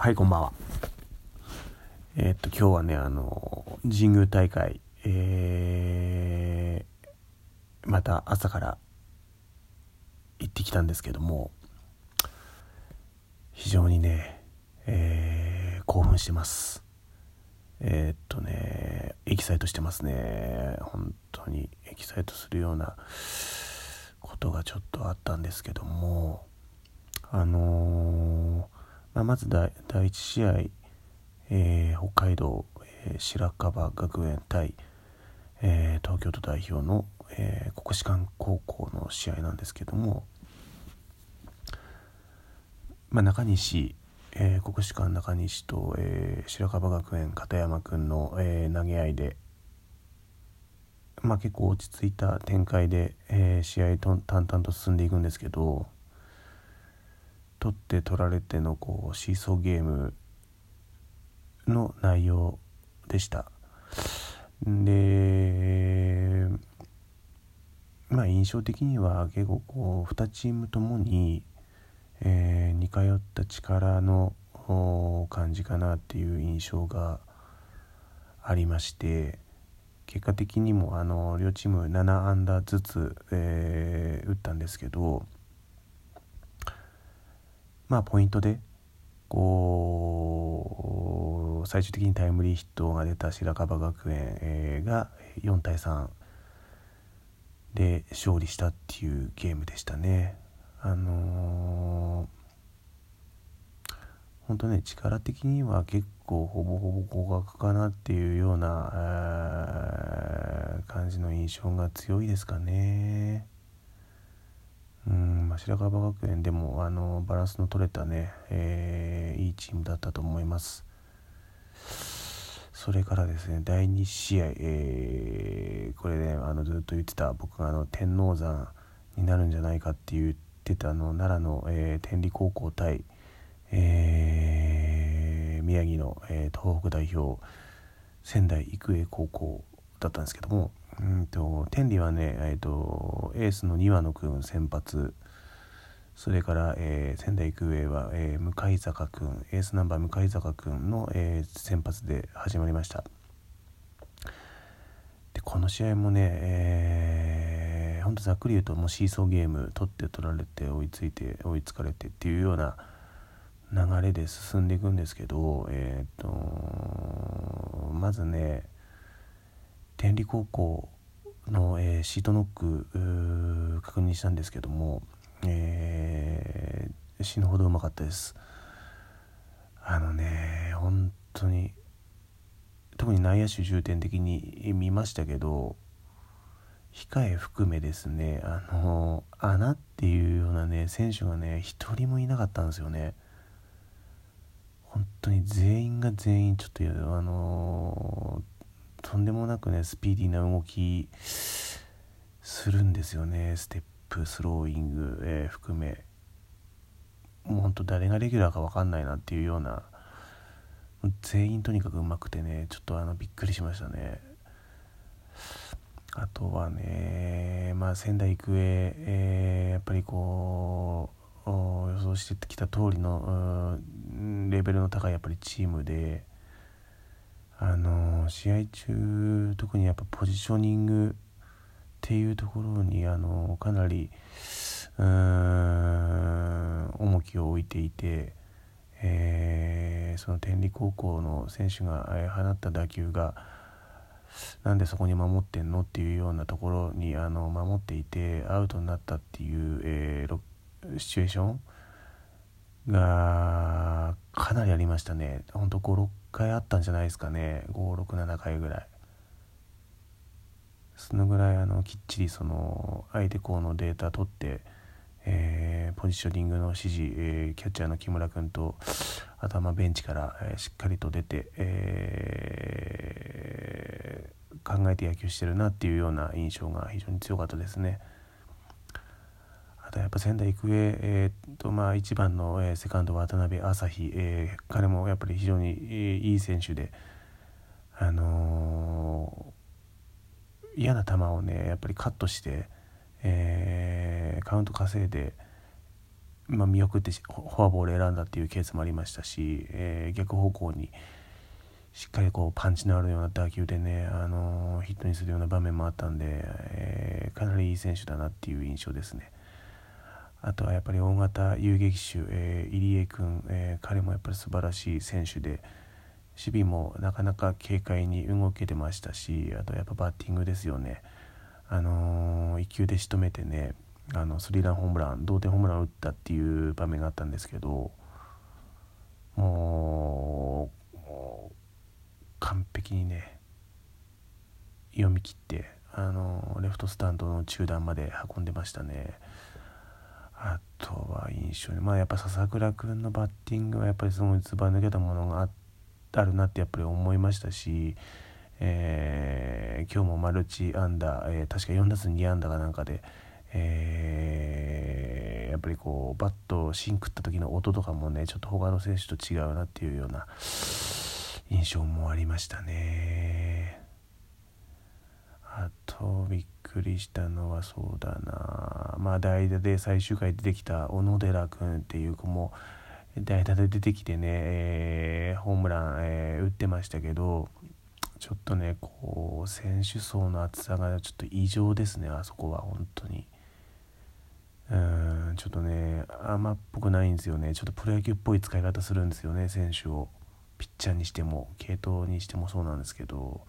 はい、こんばんは。えーっと、今日はね、あの、神宮大会、えー、また朝から行ってきたんですけども、非常にね、えー、興奮してます。えーっとね、エキサイトしてますね。本当にエキサイトするようなことがちょっとあったんですけども、あのーまあ、まず第第1試合、えー北海道、えー白樺学園対、えー東京都代表の、えー国士舘高校の試合なんですけども、まあ、中西、えー国士舘中西と、えー白樺学園片山君の、えー投げ合いで、まあ、結構落ち着いた展開で、えー試合と淡々と進んでいくんですけど取って取られてのこうシーソーゲームの内容でした。でまあ印象的には結構こう2チームともに、えー似通った力の感じかなっていう印象がありまして結果的にもあの両チーム7安打ずつ、えー打ったんですけどまあポイントでこう最終的にタイムリーヒットが出た白樺学園、が4対3で勝利したっていうゲームでしたね。あのー本当ね力的には結構ほぼほぼ互角かなっていうような、感じの印象が強いですかね。白樺学園でもあのバランスの取れたね、えーいいチームだったと思います。それからですね第2試合、えーこれねあのずっと言ってた僕があの天王山になるんじゃないかって言ってたあの奈良の、えー天理高校対、えー宮城の、えー東北代表仙台育英高校だったんですけどもうんと天理はね、えー、とエースの庭野君先発それから、えー仙台育英は、えー向坂君エースナンバー向坂君の、えー先発で始まりました。でこの試合もね、えー、ほんとざっくり言うともうシーソーゲーム取って取られて追いついて追いつかれてっていうような流れで進んでいくんですけどえっ、とまずね天理高校の、えーシートノック確認したんですけども、えー死ぬほどうまかったです。あのね本当に特に内野手重点的に見ましたけど控え含めですねあの穴っていうようなね選手がね一人もいなかったんですよね。本当に全員が全員ちょっとあのとんでもなくねスピーディーな動きするんですよねステップ。プスローイング、えー含めもう本当誰がレギュラーか分かんないなっていうような全員とにかくうまくてねちょっとあのびっくりしましたね。あとはねまあ仙台育英、えーやっぱりこう予想してきた通りのレベルの高いやっぱりチームであの試合中特にやっぱポジショニングっていうところにあのかなりうーん重きを置いていて、えーその天理高校の選手が放った打球がなんでそこに守ってんのっていうようなところにあの守っていてアウトになったっていう、えーシチュエーションがかなりありましたね。ほんと56回あったんじゃないですかね。567回ぐらい。そのぐらいあのきっちりその相手校のデータ取って、えーポジショニングの指示、えーキャッチャーの木村君と頭ベンチから、えーしっかりと出て、えー考えて野球してるなっていうような印象が非常に強かったですね。あとやっぱ仙台育英、えーっとまあ、1番の、えーセカンド渡辺朝日、えー彼もやっぱり非常に、えーいい選手で、あのー嫌な球をねやっぱりカットして、えーカウント稼いでまあ、見送ってフォアボール選んだっていうケースもありましたし、えー、逆方向にしっかりこうパンチのあるような打球でね、あのー、ヒットにするような場面もあったんで、え、かなりいい選手だなっていう印象ですね。あとはやっぱり大型遊撃手、え、入江君、え、彼もやっぱり素晴らしい選手で守備もなかなか軽快に動けてましたしあとやっぱバッティングですよね。あのー、1球で仕留めてねあのスリーランホームラン同点ホームランを打ったっていう場面があったんですけどもう完璧にね読み切ってあのレフトスタンドの中段まで運んでましたね。あとは印象にまあやっぱ笹倉君のバッティングはやっぱりすごいずば抜けたものがあってあるなってやっぱり思いましたし、えー、今日もマルチアンダー、えー、確か4打数2安打かなんかで、えー、やっぱりこうバットを芯食った時の音とかもねちょっと他の選手と違うなっていうような印象もありましたね。あとびっくりしたのはそうだなまあ代打で最終回出てきた小野寺君っていう子も代打で出てきてね、えー、ホームラン、えー、打ってましたけどちょっとねこう選手層の厚さがちょっと異常ですねあそこは本当に。うんちょっとね甘っぽくないんですよねちょっとプロ野球っぽい使い方するんですよね選手をピッチャーにしても系統にしてもそうなんですけど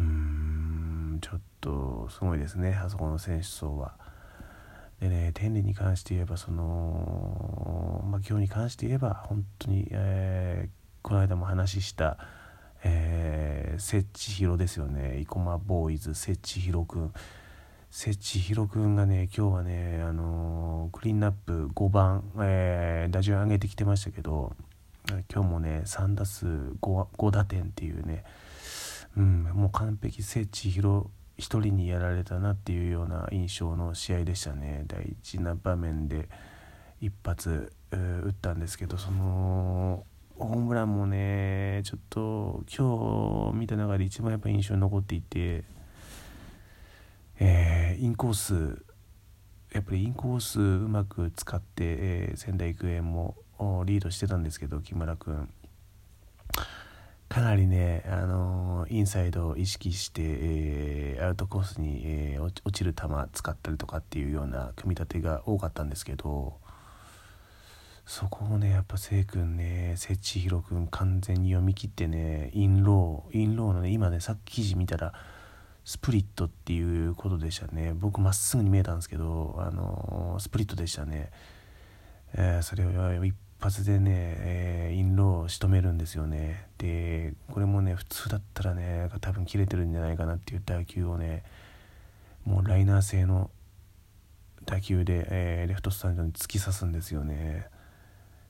うーんちょっとすごいですねあそこの選手層は。でね天理に関して言えばその、まあ、今日に関して言えば本当に、えー、この間も話したえー、セッチヒロですよね。生駒ボーイズセッチヒロくん。セッチヒロくんがね今日はね、あのー、クリーンナップ5番、えー、打順上げてきてましたけど今日もね3打数 5, 5打点っていうね、うん、もう完璧セッチヒロ1人にやられたなっていうような印象の試合でしたね。大事な場面で一発打ったんですけどそのホームランもねちょっと今日見た中で一番やっぱ印象に残っていて、えー、インコースやっぱりインコースうまく使って、えー、仙台育英もリードしてたんですけど木村君。かなりね、あのー、インサイドを意識して、えー、アウトコースに、えー、落ちる球使ったりとかっていうような組み立てが多かったんですけどそこをねやっぱせい君ねせちひろ君完全に読み切ってねインローインローのね今ねさっき記事見たらスプリットっていうことでしたね。僕まっすぐに見えたんですけど、あのスプリットでしたね、えそれを一発でね、えー、インローを仕留めるんですよね。でこれもね普通だったらね多分切れてるんじゃないかなっていう打球をねもうライナー製の打球で、えー、レフトスタンドに突き刺すんですよね。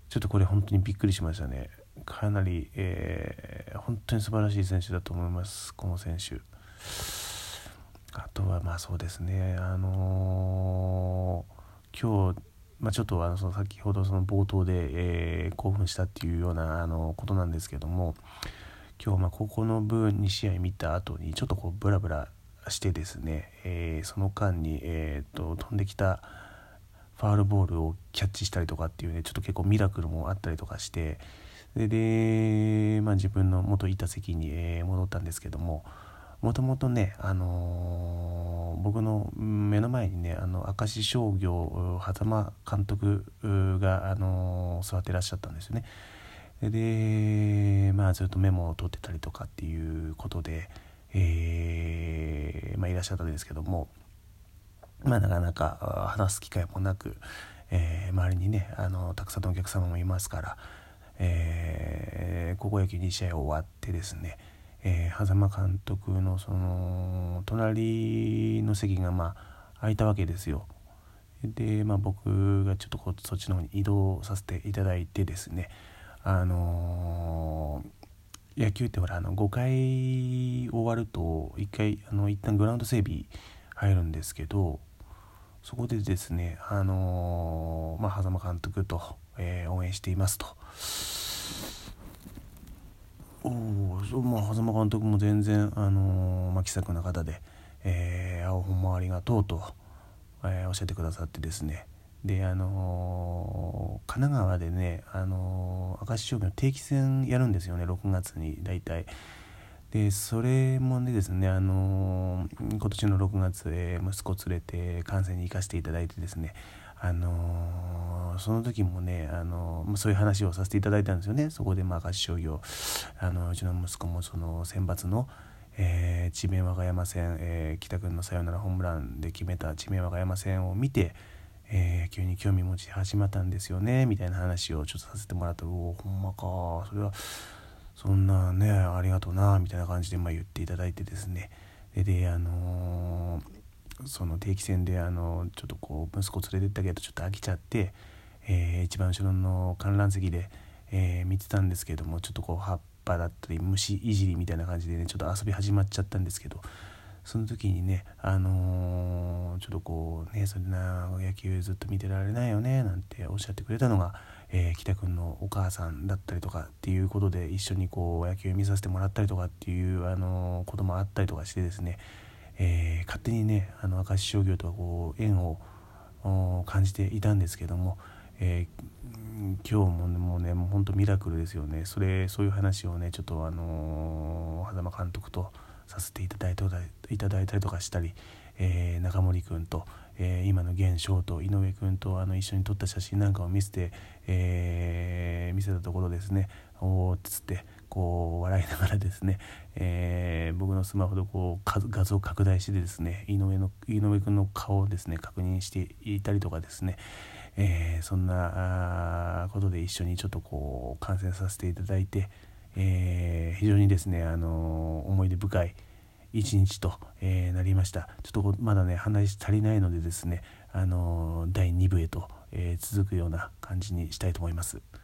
ちょっとこれ本当にびっくりしましたね。かなり、えー、本当に素晴らしい選手だと思いますこの選手。あとはまあそうですねあのー、今日まあ、ちょっとあのその先ほどその冒頭で、えー、興奮したっていうようなあのことなんですけども今日まあここの分2試合見た後にちょっとこうブラブラしてですね、えー、その間に、えーと、飛んできたファールボールをキャッチしたりとかっていうねちょっと結構ミラクルもあったりとかしてでで、まあ、自分の元いた席に、え、戻ったんですけどももともとね、あのー、僕の目の前にねあの明石商業狭間監督が、あのー、座ってらっしゃったんですよね。でまあずっとメモを取ってたりとかっていうことで、えー、まあ、いらっしゃったんですけども、まあ、なかなか話す機会もなく、えー、周りにねあのたくさんのお客様もいますから、えー、高校野球2試合終わってですねえー、間監督のその隣の席がまあ空いたわけですよ。で、まあ、僕がちょっとこうそっちの方に移動させていただいてですねあのー、野球ってほらあの5回終わると1回あの一旦グラウンド整備入るんですけどそこでですねあのー、まあ、間監督と、えー、応援していますと。おおまあ狭間監督も全然あのー、まあ、気さくな方で、えー、青本もありがとうと、えー、教えてくださってですねであの神奈川でねあの明石商業の定期戦やるんですよね6月に大体。でそれもねですねあの今年の6月、え、息子連れて観戦に行かせていただいてですねあのその時もね、あのそういう話をさせていただいたんですよね。そこでまあ明石商業。あのうちの息子もその選抜の、えー、智弁和歌山戦、えー、北君のサヨナラホームランで決めた智弁和歌山戦を見て、えー、急に興味持ち始まったんですよね。みたいな話をちょっとさせてもらった「おおほんまか。それはそんなねありがとうな」みたいな感じでまあ言っていただいてですね。でであのーその定期戦であのちょっとこう息子連れてったけどちょっと飽きちゃって、えー、一番後ろの観覧席で、えー、見てたんですけどもちょっとこう葉っぱだったり虫いじりみたいな感じでねちょっと遊び始まっちゃったんですけどその時にねあのー、ちょっとこうねそんな野球ずっと見てられないよねなんておっしゃってくれたのが、えー、北くんのお母さんだったりとかっていうことで一緒にこう野球見させてもらったりとかっていう、あのこともあったりとかしてですねえー、勝手にねあの明石商業とはこう縁を感じていたんですけども、えー、今日もねもうねもう本当ミラクルですよね。それそういう話をねちょっとあのー、間監督とさせていただいたいただいたりとかしたり、えー、中森君と、えー、今の現翔と井上君とあの一緒に撮った写真なんかを見せて、えー、見せたところですね。おおっつってこう笑いながらですね、えー、僕のスマホでこう画像拡大してですね井上の井上君の顔をですね確認していたりとかですね、えー、そんなことで一緒にちょっとこう観戦させていただいて、えー、非常にですね、あの思い出深い一日と、えなりましたちょっとまだね話足りないのでですね、あの第2部へと、え続くような感じにしたいと思います。